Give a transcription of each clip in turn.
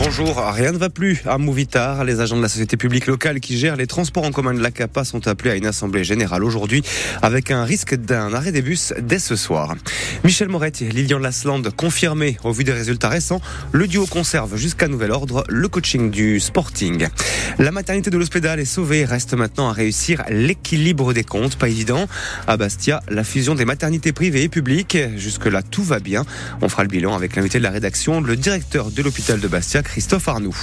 Bonjour, rien ne va plus à Mouvitar. Les agents de la société publique locale qui gèrent les transports en commun de la CAPA sont appelés à une assemblée générale aujourd'hui avec un risque d'un arrêt des bus dès ce soir. Michel Moretti et Lilian Lasland confirmé au vu des résultats récents. Le duo conserve jusqu'à nouvel ordre le coaching du Sporting. La maternité de l'hospital est sauvée. Reste maintenant à réussir l'équilibre des comptes. Pas évident. À Bastia, la fusion des maternités privées et publiques. Jusque-là, tout va bien. On fera le bilan avec l'invité de la rédaction, le directeur de l'hôpital de Bastia, Christophe Arnoux.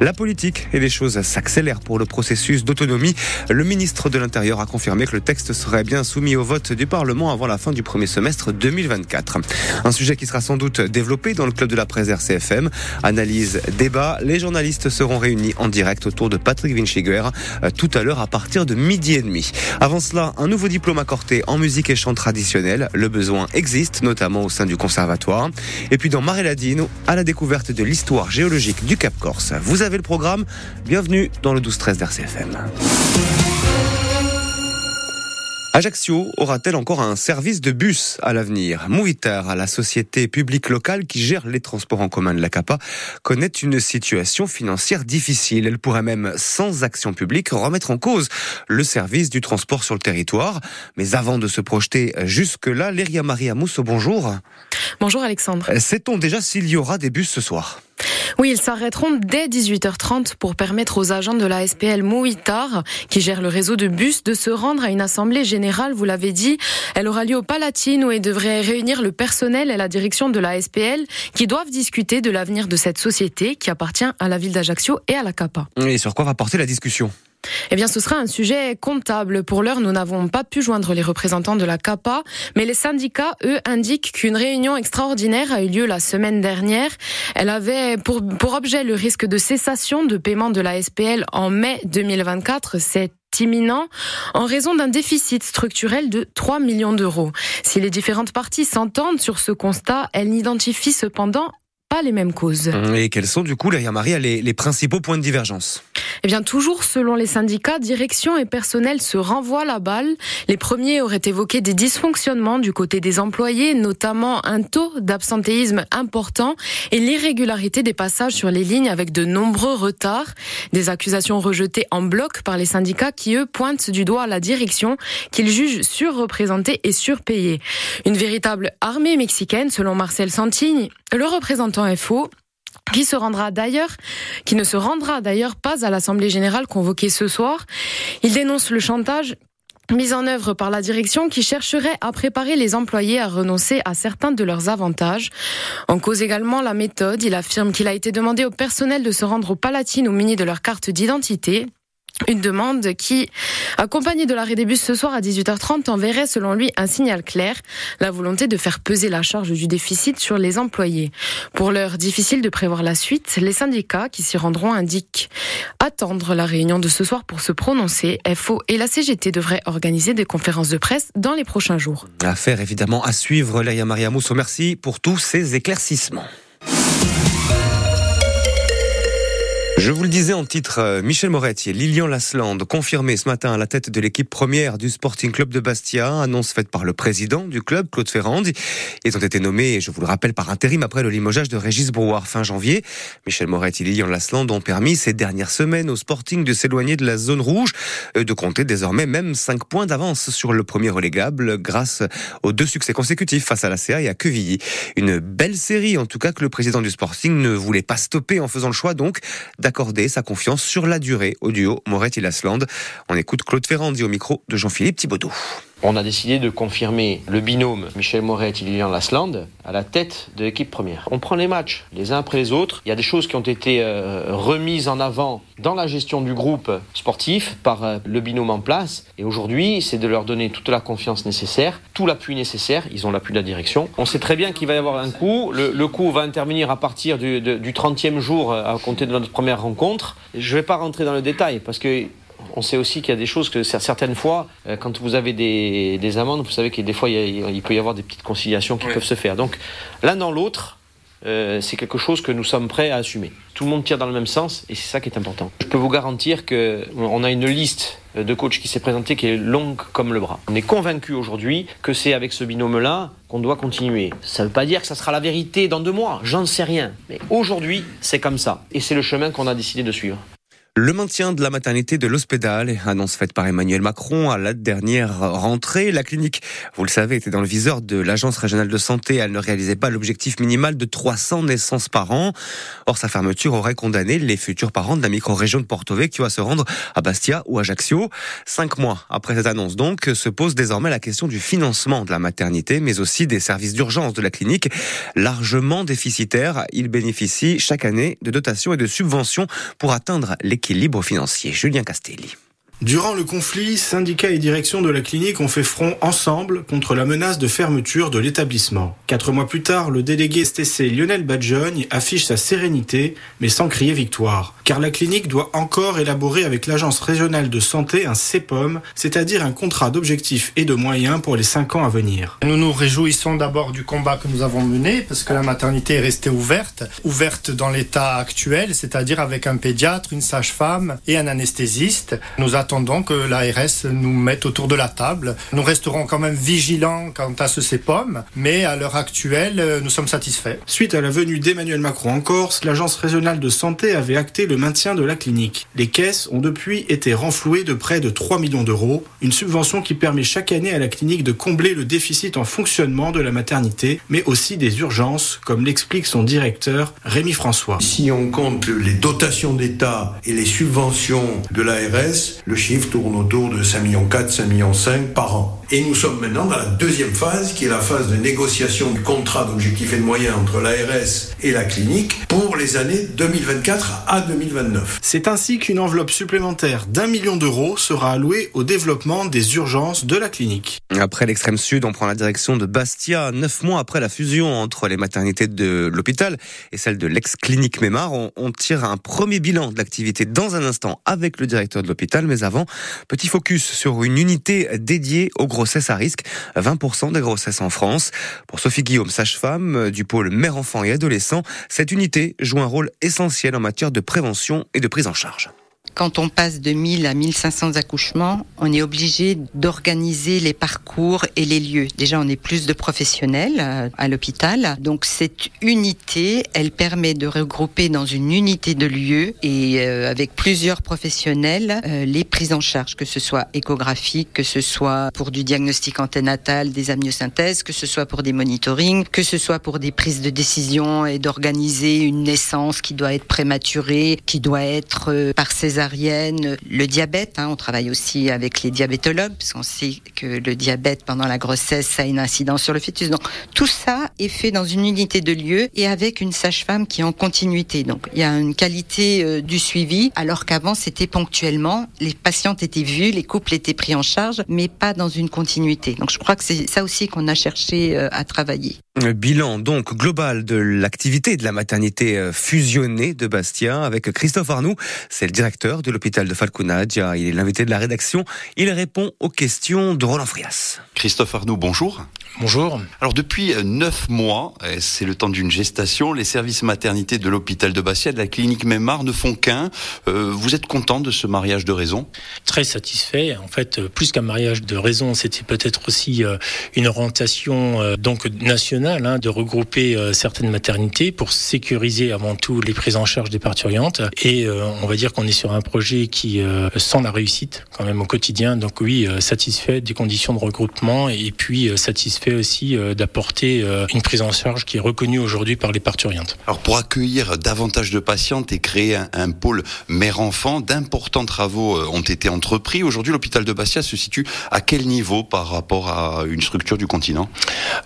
La politique et les choses s'accélèrent pour le processus d'autonomie. Le ministre de l'Intérieur a confirmé que le texte serait bien soumis au vote du Parlement avant la fin du premier semestre 2024. Un sujet qui sera sans doute développé dans le club de la presse RCFM. Analyse, débat, les journalistes seront réunis en direct autour de Patrick Vinciger euh, tout à l'heure à partir de midi et demi. Avant cela, un nouveau diplôme accordé en musique et chant traditionnel. Le besoin existe, notamment au sein du conservatoire. Et puis dans Maréladine, à la découverte de l'histoire géologique du Cap Corse. Vous avez le programme. Bienvenue dans le 12-13 d'RCFM. Ajaccio aura-t-elle encore un service de bus à l'avenir? Movitar, la société publique locale qui gère les transports en commun de la CAPA, connaît une situation financière difficile. Elle pourrait même, sans action publique, remettre en cause le service du transport sur le territoire. Mais avant de se projeter jusque-là, Léria Maria Mousso, bonjour. Bonjour Alexandre. Sait-on déjà s'il y aura des bus ce soir? Oui, ils s'arrêteront dès 18h30 pour permettre aux agents de la SPL Mouitar, qui gère le réseau de bus, de se rendre à une assemblée générale, vous l'avez dit. Elle aura lieu au Palatine où elle devrait réunir le personnel et la direction de la SPL qui doivent discuter de l'avenir de cette société qui appartient à la ville d'Ajaccio et à la CAPA. Et sur quoi va porter la discussion? Eh bien, ce sera un sujet comptable. Pour l'heure, nous n'avons pas pu joindre les représentants de la CAPA, mais les syndicats, eux, indiquent qu'une réunion extraordinaire a eu lieu la semaine dernière. Elle avait pour, objet le risque de cessation de paiement de la SPL en mai 2024. C'est imminent en raison d'un déficit structurel de 3 millions d'euros. Si les différentes parties s'entendent sur ce constat, elles n'identifient cependant pas les mêmes causes. Et quels sont du coup, Léa Marie, les, les principaux points de divergence? Eh bien, toujours selon les syndicats, direction et personnel se renvoient la balle. Les premiers auraient évoqué des dysfonctionnements du côté des employés, notamment un taux d'absentéisme important et l'irrégularité des passages sur les lignes avec de nombreux retards. Des accusations rejetées en bloc par les syndicats qui, eux, pointent du doigt la direction qu'ils jugent surreprésentée et surpayée. Une véritable armée mexicaine, selon Marcel Santini, le représentant Qui se rendra d'ailleurs, qui ne se rendra d'ailleurs pas à l'Assemblée générale convoquée ce soir. Il dénonce le chantage mis en œuvre par la direction qui chercherait à préparer les employés à renoncer à certains de leurs avantages. En cause également la méthode. Il affirme qu'il a été demandé au personnel de se rendre au Palatine au mini de leur carte d'identité. Une demande qui, accompagnée de l'arrêt des bus ce soir à 18h30, enverrait selon lui un signal clair, la volonté de faire peser la charge du déficit sur les employés. Pour l'heure, difficile de prévoir la suite, les syndicats qui s'y rendront indiquent attendre la réunion de ce soir pour se prononcer. FO et la CGT devraient organiser des conférences de presse dans les prochains jours. Affaire évidemment à suivre, Laïa Maria Mousso. Merci pour tous ces éclaircissements. Je vous le disais en titre, euh, Michel Moretti et Lilian Lasland confirmé ce matin à la tête de l'équipe première du Sporting Club de Bastia, annonce faite par le président du club, Claude Ferrand. Ils ont été nommés, je vous le rappelle, par intérim après le limogeage de Régis Brouard fin janvier. Michel Moretti et Lilian Lasland ont permis ces dernières semaines au Sporting de s'éloigner de la zone rouge, euh, de compter désormais même 5 points d'avance sur le premier relégable grâce aux deux succès consécutifs face à la CA et à Quevilly. Une belle série en tout cas que le président du Sporting ne voulait pas stopper en faisant le choix donc accorder sa confiance sur la durée au duo Moret-Lasland. On écoute Claude Ferrandi au micro de Jean-Philippe Thibaudot. On a décidé de confirmer le binôme Michel Moret et Lilian Lasland à la tête de l'équipe première. On prend les matchs les uns après les autres. Il y a des choses qui ont été euh, remises en avant dans la gestion du groupe sportif par euh, le binôme en place. Et aujourd'hui, c'est de leur donner toute la confiance nécessaire, tout l'appui nécessaire. Ils ont l'appui de la direction. On sait très bien qu'il va y avoir un coup. Le, coup va intervenir à partir du, du 30e jour euh, à compter de notre première rencontre. Je ne vais pas rentrer dans le détail parce que on sait aussi qu'il y a des choses que certaines fois, euh, quand vous avez des, amendes, vous savez que des fois, il, peut y avoir des petites conciliations qui peuvent se faire. Donc, l'un dans l'autre, euh, c'est quelque chose que nous sommes prêts à assumer. tout le monde tire dans le même sens et c'est ça qui est important. Je peux vous garantir qu'on a une liste de coachs qui s'est présentée qui est longue comme le bras. On est convaincu aujourd'hui que c'est avec ce binôme-là qu'on doit continuer. Ça ne veut pas dire que ça sera la vérité dans deux mois, j'en sais rien. Mais aujourd'hui, c'est comme ça. Et c'est le chemin qu'on a décidé de suivre. Le maintien de la maternité de l'hospital, annonce faite par Emmanuel Macron à la dernière rentrée. La clinique, vous le savez, était dans le viseur de l'Agence régionale de santé. Elle ne réalisait pas l'objectif minimal de 300 naissances par an. Or, sa fermeture aurait condamné les futurs parents de la micro-région de Porto Vecchio à se rendre à Bastia ou Ajaccio. Cinq mois après cette annonce, donc, se pose désormais la question du financement de la maternité, mais aussi des services d'urgence de la clinique. Largement déficitaires, ils bénéficient chaque année de dotations et de subventions pour atteindre les l'équilibre financier. Julien Castelli. Durant le conflit, syndicats et direction de la clinique ont fait front ensemble contre la menace de fermeture de l'établissement. Quatre mois plus tard, le délégué STC Lionel Badjogne affiche sa sérénité, mais sans crier victoire. Car la clinique doit encore élaborer avec l'Agence régionale de santé un CEPOM, c'est-à-dire un contrat d'objectifs et de moyens pour les cinq ans à venir. Nous nous réjouissons d'abord du combat que nous avons mené, parce que la maternité est restée ouverte, ouverte dans l'état actuel, c'est-à-dire avec un pédiatre, une sage-femme et un anesthésiste. Nous attendons que l'ARS nous mette autour de la table. Nous resterons quand même vigilants quant à ce CEPOM, mais à l'heure actuelle, euh, nous sommes satisfaits. Suite à la venue d'Emmanuel Macron en Corse, l'Agence régionale de santé avait acté le maintien de la clinique. Les caisses ont depuis été renflouées de près de 3 millions d'euros, une subvention qui permet chaque année à la clinique de combler le déficit en fonctionnement de la maternité, mais aussi des urgences, comme l'explique son directeur Rémi François. Si on compte les dotations d'État et les subventions de l'ARS, le chiffre tourne autour de 5 millions 4, 5 millions 5 par an. Et nous sommes maintenant dans la deuxième phase, qui est la phase de négociation du contrat d'objectifs et de moyens entre l'ARS et la clinique pour les années 2024 à 2029. C'est ainsi qu'une enveloppe supplémentaire d'un million d'euros sera allouée au développement des urgences de la clinique. Après l'extrême sud, on prend la direction de Bastia. Neuf mois après la fusion entre les maternités de l'hôpital et celle de l'ex-clinique Mémar, on, on tire un premier bilan de l'activité dans un instant avec le directeur de l'hôpital. Mais avant, petit focus sur une unité dédiée aux grossesses à risque. 20% des grossesses en France. Pour Sophie Guillaume, sage-femme du pôle mère-enfant et adolescent, cette unité joue un rôle essentiel en matière de prévention et de prise en charge. Quand on passe de 1000 à 1500 accouchements, on est obligé d'organiser les parcours et les lieux. Déjà, on est plus de professionnels euh, à l'hôpital. Donc, cette unité, elle permet de regrouper dans une unité de lieu et euh, avec plusieurs professionnels euh, les prises en charge, que ce soit échographique, que ce soit pour du diagnostic anténatal, des amniosynthèses, que ce soit pour des monitorings, que ce soit pour des prises de décision et d'organiser une naissance qui doit être prématurée, qui doit être par césarienne le diabète. Hein, on travaille aussi avec les diabétologues, parce qu'on sait que le diabète pendant la grossesse a une incidence sur le fœtus. Donc tout ça est fait dans une unité de lieu et avec une sage-femme qui est en continuité. Donc il y a une qualité euh, du suivi, alors qu'avant c'était ponctuellement. Les patientes étaient vues, les couples étaient pris en charge, mais pas dans une continuité. Donc je crois que c'est ça aussi qu'on a cherché euh, à travailler. Bilan donc global de l'activité de la maternité euh, fusionnée de Bastia avec Christophe Arnoux, c'est le directeur de l'hôpital de Falconadia, il est l'invité de la rédaction, il répond aux questions de Roland Frias. Christophe Arnoux, bonjour. Bonjour. Alors depuis euh, neuf mois, euh, c'est le temps d'une gestation, les services maternité de l'hôpital de Bastia, de la clinique Mémar ne font qu'un. vous êtes content de ce mariage de raison? Très satisfait. En fait, plus qu'un mariage de raison, c'était peut-être aussi une orientation donc nationale Hein, de regrouper euh, certaines maternités pour sécuriser avant tout les prises en charge des parturiantes. Et euh, on va dire qu'on est sur un projet qui euh, sent la réussite quand même au quotidien. Donc oui, satisfait des conditions de regroupement et puis satisfait aussi d'apporter une prise en charge qui est reconnue aujourd'hui par les parturiantes. Alors pour accueillir davantage de patientes et créer un, un pôle mère-enfant, d'importants travaux ont été entrepris. Aujourd'hui, l'hôpital de Bastia se situe à quel niveau par rapport à une structure du continent?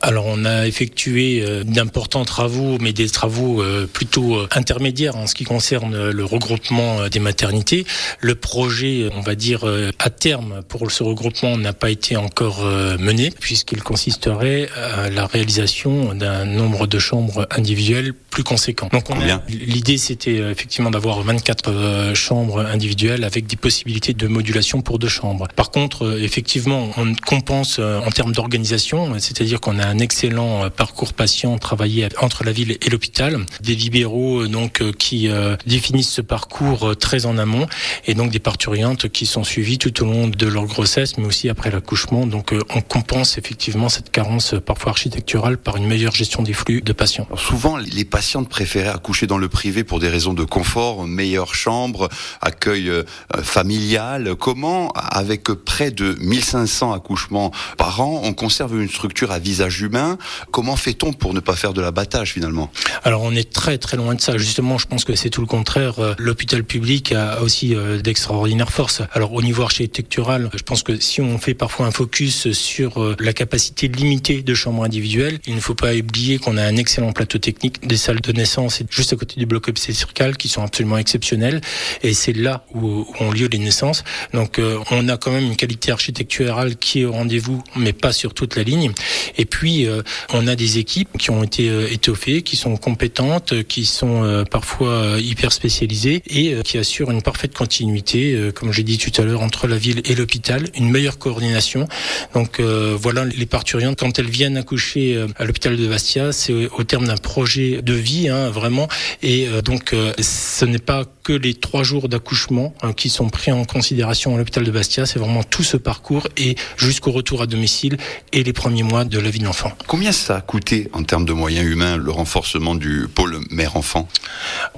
Alors on a effectivement effectué euh, d'importants travaux, mais des travaux euh, plutôt euh, intermédiaires en ce qui concerne le regroupement des maternités. Le projet, on va dire, à terme pour ce regroupement n'a pas été encore mené, puisqu'il consisterait à la réalisation d'un nombre de chambres individuelles plus conséquent. Donc l'idée c'était effectivement d'avoir 24 chambres individuelles avec des possibilités de modulation pour deux chambres. Par contre, effectivement, on compense en termes d'organisation, c'est-à-dire qu'on a un excellent parcours patient travaillé entre la ville et l'hôpital, des libéraux donc qui définissent ce parcours très en amont et donc des parturiantes qui sont suivies tout au long de leur grossesse, mais aussi après l'accouchement. Donc on compense effectivement cette carence parfois architecturale par une meilleure gestion des flux de patients. souvent, les patientes préféraient accoucher dans le privé pour des raisons de confort, meilleure chambre, accueil familial. Comment, avec près de 1500 accouchements par an, on conserve une structure à visage humain? Fait-on pour ne pas faire de l'abattage finalement? Alors on est très très loin de ça. Justement, je pense que c'est tout le contraire. Euh, l'hôpital public a aussi euh, d'extraordinaires forces. Alors au niveau architectural, je pense que si on fait parfois un focus sur euh, la capacité limitée de chambres individuelles, il ne faut pas oublier qu'on a un excellent plateau technique, des salles de naissance juste à côté du bloc obstétrical qui sont absolument exceptionnelles. Et c'est là où ont lieu les naissances. Donc on a quand même une qualité architecturale qui est au rendez-vous, mais pas sur toute la ligne. Et puis, on a des équipes qui ont été euh, étoffées, qui sont compétentes, qui sont euh, parfois hyper spécialisées et qui assurent une parfaite continuité, comme j'ai dit tout à l'heure, entre la ville et l'hôpital, une meilleure coordination. Donc voilà, les parturiantes, quand elles viennent accoucher à l'hôpital de Bastia, c'est au terme d'un projet de vie, hein, vraiment. Et donc, ce n'est pas que les trois jours d'accouchement hein, qui sont pris en considération à l'hôpital de Bastia, c'est vraiment tout ce parcours et jusqu'au retour à domicile et les premiers mois de la vie de l'enfant. Combien ça a coûté en termes de moyens humains le renforcement du pôle mère-enfant?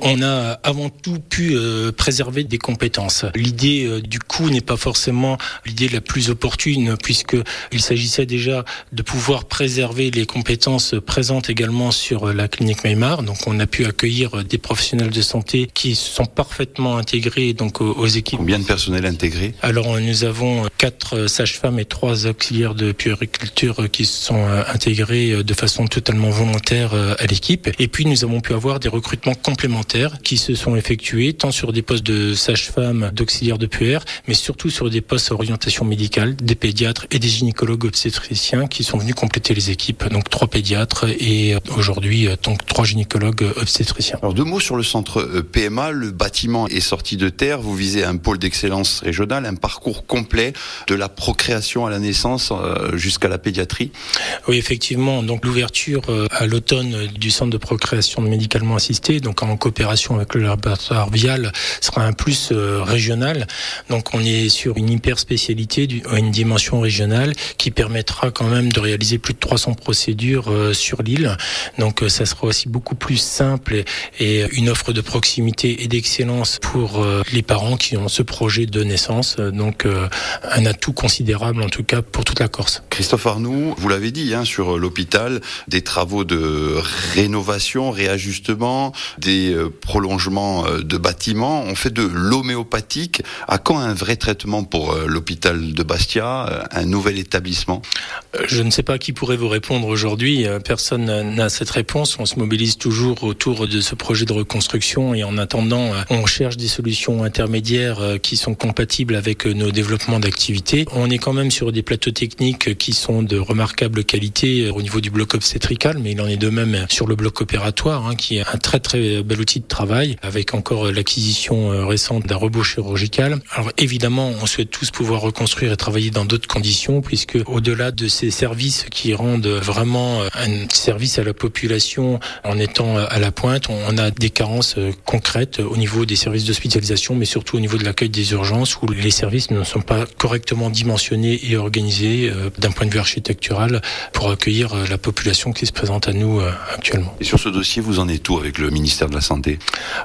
On a avant tout pu euh, préserver des compétences. L'idée euh, du coût n'est pas forcément l'idée la plus opportune puisque il s'agissait déjà de pouvoir préserver les compétences présentes également sur euh, la clinique Meymar. Donc on a pu accueillir des professionnels de santé qui sont parfaitement intégrés donc aux, équipes. Combien de personnel intégré Alors nous avons quatre sages-femmes et trois auxiliaires de puériculture qui sont intégrés de façon totalement volontaire euh, à l'équipe. Et puis nous avons pu avoir des recrutements complémentaires qui se sont effectués tant sur des postes de sages-femmes, d'auxiliaires de puère, mais surtout sur des postes à orientation médicale, des pédiatres et des gynécologues obstétriciens qui sont venus compléter les équipes. Donc trois pédiatres et aujourd'hui donc trois gynécologues obstétriciens. Alors deux mots sur le centre PMA. Le bâtiment est sorti de terre. Vous visez un pôle d'excellence régional, un parcours complet de la procréation à la naissance euh, jusqu'à la pédiatrie Oui, effectivement. Donc l'ouverture euh, à l'automne du centre de procréation médicalement assisté, donc en coopération avec le laboratoire Vial, sera un plus euh, régional. Donc on est sur une hyper spécialité, une dimension régionale qui permettra quand même de réaliser plus de 300 procédures sur l'île. Donc ça sera aussi beaucoup plus simple et une offre de proximité et d'excellence pour les parents qui ont ce projet de naissance. Donc un atout considérable en tout cas pour toute la Corse. Christophe Arnoux, vous l'avez dit, hein, sur l'hôpital, des travaux de rénovation, réajustement, des euh, prolongements euh, de bâtiments. On fait de l'homéopathique. À quand un vrai traitement pour euh, l'hôpital de Bastia, un nouvel établissement? Je ne sais pas qui pourrait vous répondre aujourd'hui. Personne n'a cette réponse. On se mobilise toujours autour de ce projet de reconstruction et en attendant, on cherche des solutions intermédiaires qui sont compatibles avec nos développements d'activité. On est quand même sur des plateaux techniques qui sont de remarquable qualité au niveau du bloc obstétrical, mais il en est de même sur le bloc opératoire, hein, qui est un très très bel outil de travail, avec encore l'acquisition euh, récente d'un robot chirurgical. Alors évidemment, on souhaite tous pouvoir reconstruire et travailler dans d'autres conditions, puisque au-delà de ces services qui rendent vraiment euh, un service à la population en étant euh, à la pointe, on a des carences concrètes au niveau des services d'hospitalisation, mais surtout au niveau de l'accueil des urgences, où les services ne sont pas correctement dimensionnés et organisés d'un point de vue architectural pour accueillir la population qui se présente à nous euh, actuellement. Et sur ce dossier, vous en êtes où avec le ministère de la Santé?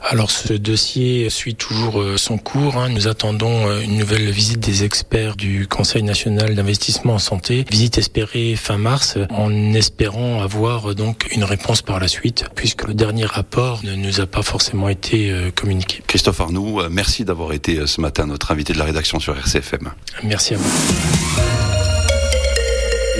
Alors ce dossier suit toujours euh, son cours. Hein. Nous attendons une nouvelle visite des experts du Conseil national d'investissement en santé, visite espérée fin mars, en espérant avoir donc une réponse par la suite, puisque le dernier rapport ne nous a pas forcément été communiqué. Christophe Arnoux, merci d'avoir été ce matin notre invité de la rédaction sur RCFM. Merci à vous.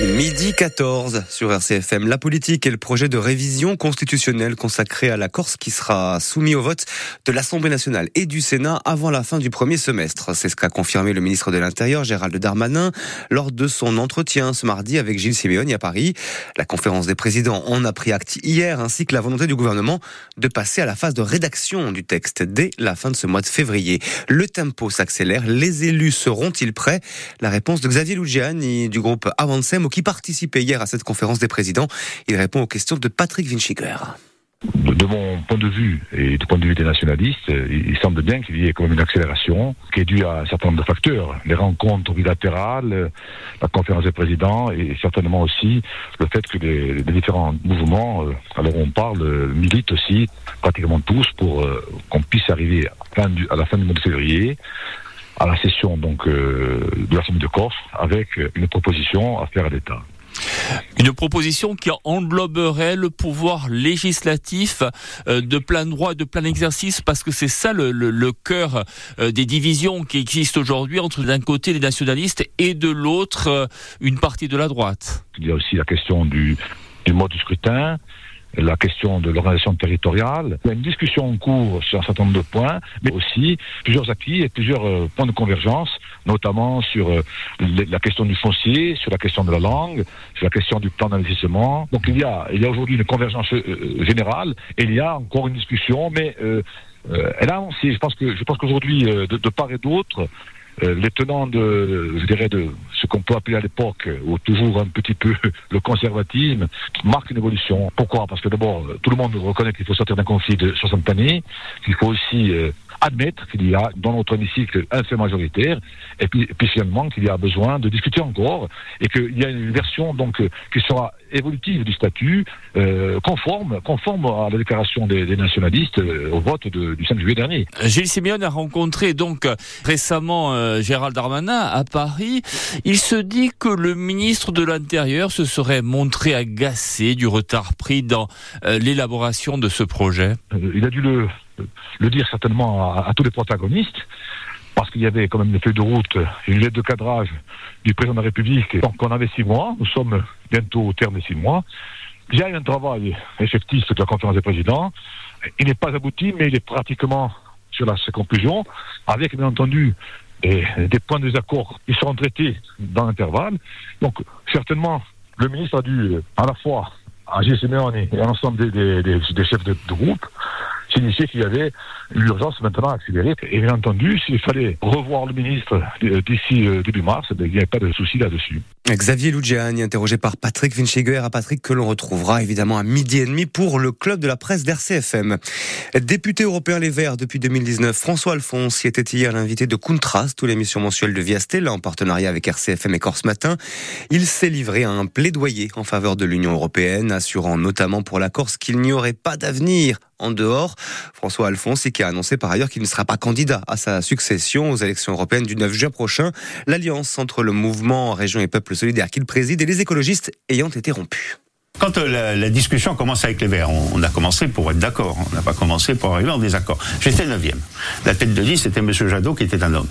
Midi 14 sur RCFM. La politique et le projet de révision constitutionnelle consacré à la Corse qui sera soumis au vote de l'Assemblée nationale et du Sénat avant la fin du premier semestre. C'est ce qu'a confirmé le ministre de l'Intérieur, Gérald Darmanin, lors de son entretien ce mardi avec Gilles Simeoni à Paris. La conférence des présidents en a pris acte hier, ainsi que la volonté du gouvernement de passer à la phase de rédaction du texte dès la fin de ce mois de février. Le tempo s'accélère. Les élus seront-ils prêts? La réponse de Xavier Lugiani du groupe Avancem ou qui participaient hier à cette conférence des présidents. Il répond aux questions de Patrick Vinschiger de mon point de vue et du point de vue des nationalistes, il, semble bien qu'il y ait quand même une accélération qui est due à un certain nombre de facteurs. Les rencontres bilatérales, la conférence des présidents et certainement aussi le fait que les, différents mouvements, euh, alors on parle, euh, militent aussi pratiquement tous pour euh, qu'on puisse arriver à, la fin du mois de février à la session donc de la Semaine de Corse avec une proposition à faire à l'État. Une proposition qui engloberait le pouvoir législatif euh, de plein droit et de plein exercice, parce que c'est ça le, le, cœur euh, des divisions qui existent aujourd'hui entre d'un côté les nationalistes et de l'autre euh, une partie de la droite. Il y a aussi la question du, du mode du scrutin la question de l'organisation territoriale. Il y a une discussion en cours sur un certain nombre de points, mais aussi plusieurs acquis et plusieurs euh, points de convergence, notamment sur euh, la question du foncier, sur la question de la langue, sur la question du plan d'investissement. Donc il y a, a aujourd'hui une convergence euh, générale et il y a encore une discussion, mais elle a avancé. Je pense que je pense qu'aujourd'hui, de, de part et d'autre, les tenants de, je dirais, de qu'on peut appeler à l'époque, ou toujours un petit peu le conservatisme, marquent une évolution. Pourquoi? Parce que d'abord, tout le monde reconnaît qu'il faut sortir d'un conflit de 60 années, qu'il faut aussi euh, admettre qu'il y a dans notre hémicycle un fait majoritaire, et puis, puis finalement qu'il y a besoin de discuter encore, et qu'il y a une version donc qui sera évolutive du statut, euh, conforme, conforme à la déclaration des, nationalistes euh, au vote du 5 juillet dernier. Gilles Simeone a rencontré donc récemment euh, Gérald Darmanin à Paris. Il se dit que le ministre de l'Intérieur se serait montré agacé du retard pris dans l'élaboration de ce projet. il a dû le, le dire certainement à, tous les protagonistes, parce qu'il y avait quand même une feuille de route, une lettre de cadrage du président de la République. Donc on avait six mois, nous sommes bientôt au terme des six mois. Il y a eu un travail effectif de la conférence des présidents. Il n'est pas abouti, mais il est pratiquement sur la conclusion, avec bien entendu des, points de désaccord qui seront traités dans l'intervalle. Donc certainement, le ministre a dû à la fois à Simeone et à l'ensemble des, chefs de groupe signifiait qu'il y avait l'urgence maintenant accélérée. Et bien entendu, s'il fallait revoir le ministre d'ici euh, début mars, eh il n'y avait pas de souci là-dessus. Xavier Lugiani, interrogé par Patrick Vinschiger, à Patrick que l'on retrouvera évidemment à midi et demi pour le club de la presse d'RCFM. Député européen Les Verts depuis 2019, François Alphonse y était hier l'invité de Contrast, ou l'émission mensuelle de Viastel, en partenariat avec RCFM et Corse Matin. Il s'est livré à un plaidoyer en faveur de l'Union européenne, assurant notamment pour la Corse qu'il n'y aurait pas d'avenir en dehors. François Alphonse, qui a annoncé par ailleurs qu'il ne sera pas candidat à sa succession aux élections européennes du 9 juin prochain. L'alliance entre le mouvement Région et Peuple Solidaire qu'il préside et les écologistes ayant été rompue. Quand euh, la, discussion commence avec les Verts, on, a commencé pour être d'accord, on n'a pas commencé pour arriver en désaccord. J'étais neuvième. La tête de liste, c'était M. Jadot, qui était un homme.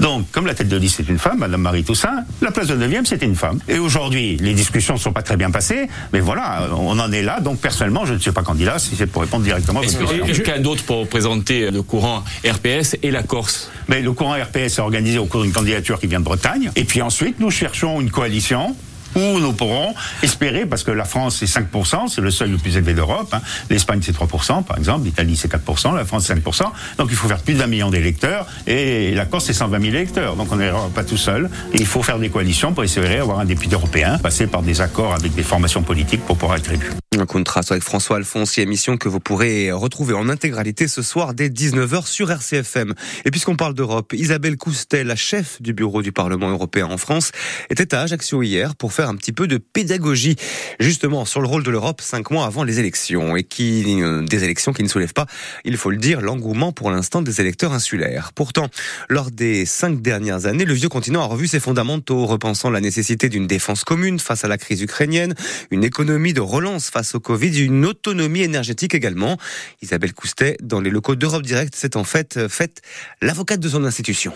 Donc, comme la tête de liste est une femme, Madame Marie Toussaint, la place de neuvième, c'était une femme. Et aujourd'hui, les discussions ne sont pas très bien passées, mais voilà, on en est là. Donc, personnellement, je ne suis pas candidat, si c'est pour répondre directement à votre question. Quelqu'un d'autre pour présenter le courant RPS et la Corse? Mais le courant RPS est organisé au cours d'une candidature qui vient de Bretagne. Et puis ensuite, nous cherchons une coalition où nous pourrons espérer, parce que la France c'est 5%, c'est le seuil le plus élevé d'Europe, hein. l'Espagne c'est 3% par exemple, l'Italie c'est 4%, la France c'est 5%, donc il faut faire plus d'un million d'électeurs, et la Corse c'est 120 000 électeurs, donc on n'est pas tout seul, il faut faire des coalitions pour espérer avoir un député européen, passer par des accords avec des formations politiques pour pouvoir être élu. Un contraste avec François Alphonse, émission que vous pourrez retrouver en intégralité ce soir dès 19h sur RCFM. Et puisqu'on parle d'Europe, Isabelle Coustet, la chef du bureau du Parlement européen en France, était à Ajaccio hier pour faire un petit peu de pédagogie, justement sur le rôle de l'Europe cinq mois avant les élections, et qui des élections qui ne soulèvent pas, il faut le dire, l'engouement pour l'instant des électeurs insulaires. Pourtant, lors des cinq dernières années, le vieux continent a revu ses fondamentaux, repensant la nécessité d'une défense commune face à la crise ukrainienne, une économie de relance face au Covid, une autonomie énergétique également. Isabelle Coustet, dans les locaux d'Europe Direct, c'est en fait euh, faite l'avocate de son institution.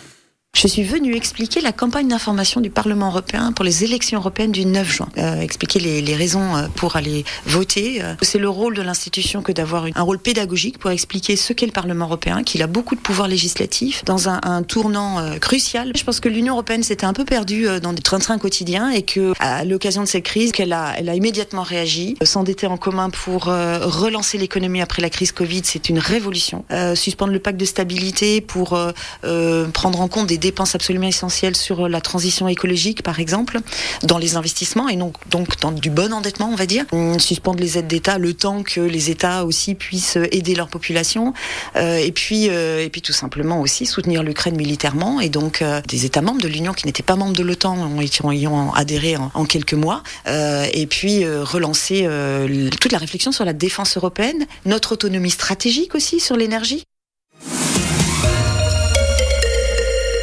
Je suis venue expliquer la campagne d'information du Parlement européen pour les élections européennes du 9 juin. Euh, expliquer les, les, raisons euh, pour aller voter. Euh, c'est le rôle de l'institution que d'avoir un rôle pédagogique pour expliquer ce qu'est le Parlement européen, qu'il a beaucoup de pouvoir législatif dans un, un tournant euh, crucial. Je pense que l'Union européenne s'était un peu perdue dans des train-train quotidiens et que à l'occasion de cette crise, qu'elle a, elle a immédiatement réagi, s'endetter en commun pour relancer l'économie après la crise Covid, c'est une révolution. suspendre le pacte de stabilité pour prendre en compte des des dépenses absolument essentielles sur la transition écologique, par exemple, dans les investissements et donc, dans du bon endettement, on va dire. Suspendre les aides d'État le temps que les États aussi puissent aider leur population. Euh, et puis, euh, et puis tout simplement aussi soutenir l'Ukraine militairement. Et donc, euh, des États membres de l'Union qui n'étaient pas membres de l'OTAN y ont adhéré en, en quelques mois. et puis, relancer toute la réflexion sur la défense européenne, notre autonomie stratégique aussi sur l'énergie.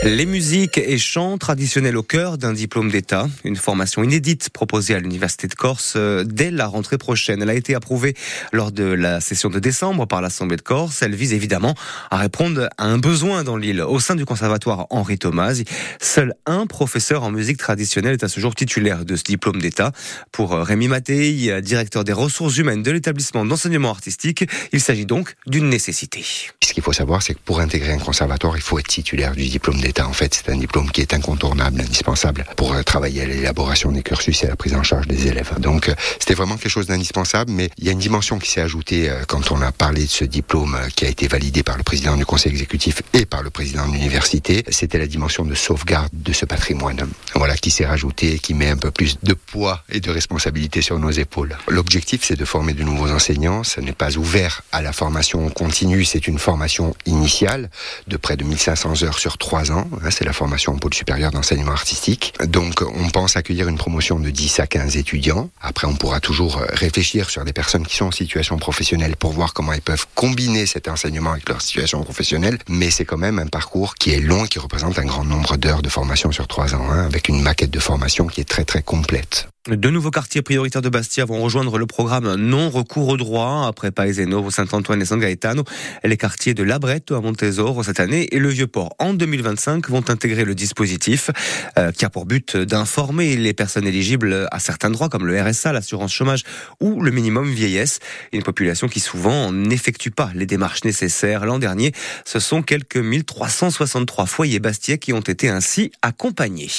Les musiques et chants traditionnels au cœur d'un diplôme d'État, une formation inédite proposée à l'Université de Corse euh, dès la rentrée prochaine. Elle a été approuvée lors de la session de décembre par l'Assemblée de Corse. Elle vise évidemment à répondre à un besoin dans l'île. Au sein du conservatoire Henri Thomas, seul un professeur en musique traditionnelle est à ce jour titulaire de ce diplôme d'État. Pour euh, Rémi Mattei, directeur des ressources humaines de l'établissement d'enseignement artistique, il s'agit donc d'une nécessité. Ce qu'il faut savoir, c'est que pour intégrer un conservatoire, il faut être titulaire du diplôme d'État. En fait, c'est un diplôme qui est incontournable, indispensable pour euh, travailler à l'élaboration des cursus et à la prise en charge des élèves. Donc, euh, c'était vraiment quelque chose d'indispensable, mais il y a une dimension qui s'est ajoutée euh, quand on a parlé de ce diplôme qui a été validé par le président du conseil exécutif et par le président de l'université. C'était la dimension de sauvegarde de ce patrimoine. Voilà, qui s'est rajouté, qui met un peu plus de poids et de responsabilité sur nos épaules. L'objectif, c'est de former de nouveaux enseignants. Ce n'est pas ouvert à la formation continue, c'est une formation initiale de près de 1500 heures sur trois ans C'est la formation en pôle supérieur d'enseignement artistique. Donc on pense accueillir une promotion de 10 à 15 étudiants. Après on pourra toujours euh, réfléchir sur des personnes qui sont en situation professionnelle pour voir comment ils peuvent combiner cet enseignement avec leur situation professionnelle. Mais c'est quand même un parcours qui est long, qui représente un grand nombre d'heures de formation sur trois ans, hein, avec une maquette de formation qui est très très complète. Deux nouveaux quartiers prioritaires de Bastia vont rejoindre le programme non recours au droit après Paeseno, Saint-Antoine et San Gaetano. Les quartiers de Labretto à Montesoro cette année et le Vieux-Port en 2025 vont intégrer le dispositif euh, qui a pour but d'informer les personnes éligibles à certains droits comme le RSA, l'assurance chômage ou le minimum vieillesse. Une population qui souvent n'effectue pas les démarches nécessaires. L'an dernier, ce sont quelques 1363 foyers bastiais qui ont été ainsi accompagnés.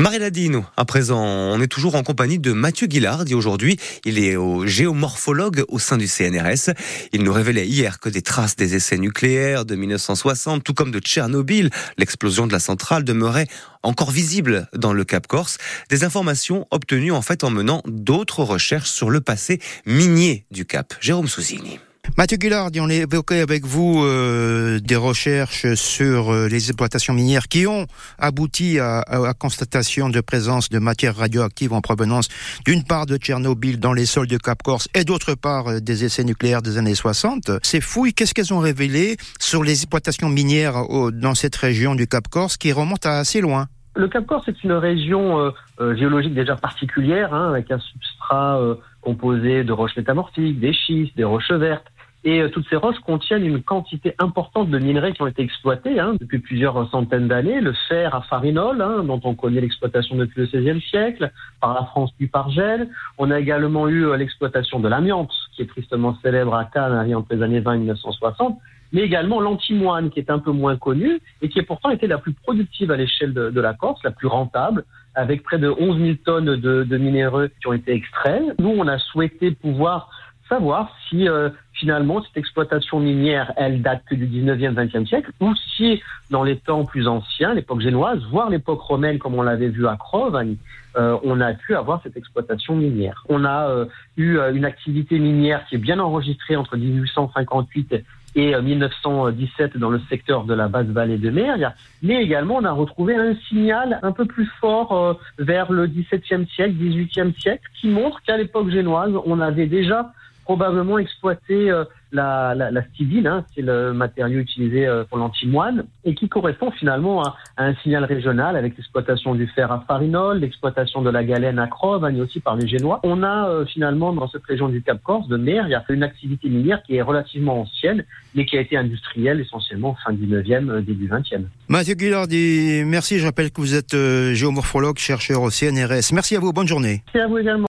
Marie Ladino, à présent, on est toujours en de Mathieu Guillard. Aujourd'hui, il est au géomorphologue au sein du CNRS. Il nous révélait hier que des traces des essais nucléaires de 1960, tout comme de Tchernobyl, l'explosion de la centrale, demeuraient encore visibles dans le Cap Corse. Des informations obtenues en fait en menant d'autres recherches sur le passé minier du Cap. Jérôme Sousini. Mathieu Guillard, on a évoqué avec vous euh, des recherches sur euh, les exploitations minières qui ont abouti à, la constatation de présence de matières radioactives en provenance d'une part de Tchernobyl dans les sols de Cap Corse et d'autre part euh, des essais nucléaires des années 60. Ces fouilles, qu'est-ce qu'elles ont révélé sur les exploitations minières dans cette région du Cap Corse qui remonte à assez loin? Le Cap Corse est une région géologique déjà particulière, hein, avec un substrat composé de roches métamorphiques, des schistes, des roches vertes, et euh, toutes ces roches contiennent une quantité importante de minerais qui ont été exploités hein, depuis plusieurs centaines d'années. Le fer à farinol, hein, dont on connaît l'exploitation depuis le XVIe siècle, par la France puis par Gel. On a également eu euh, l'exploitation de l'amiante, qui est tristement célèbre à Cannes entre les années 20 et 1960 mais également l'antimoine, qui est un peu moins connu et qui a pourtant été la plus productive à l'échelle de, de, la Corse, la plus rentable, avec près de 11 000 tonnes de, de minéraux qui ont été extraits. Nous, on a souhaité pouvoir savoir si euh, finalement cette exploitation minière, elle date que du 19e, 20e siècle, ou si dans les temps plus anciens, l'époque génoise, voire l'époque romaine comme on l'avait vu à Crovagne, euh, on a pu avoir cette exploitation minière. On a euh, eu une activité minière qui est bien enregistrée entre 1858 et 1917 dans le secteur de la basse vallée de mer, mais également on a retrouvé un signal un peu plus fort vers le XVIIe siècle, XVIIIe siècle, qui montre qu'à l'époque génoise, on avait déjà probablement exploiter euh, la, la, la hein, c'est le matériau utilisé euh, pour l'antimoine, et qui correspond finalement à, un signal régional avec l'exploitation du fer à Farinol, l'exploitation de la galène à Crove, et aussi par les Génois. On a euh, finalement dans cette région du Cap Corse, de mer, il y a une activité minière qui est relativement ancienne, mais qui a été industrielle essentiellement fin 19e, début 20e. Mathieu Guillardi, merci. Je rappelle que vous êtes géomorphologue, chercheur au CNRS. Merci à vous. Bonne journée. Merci à vous également.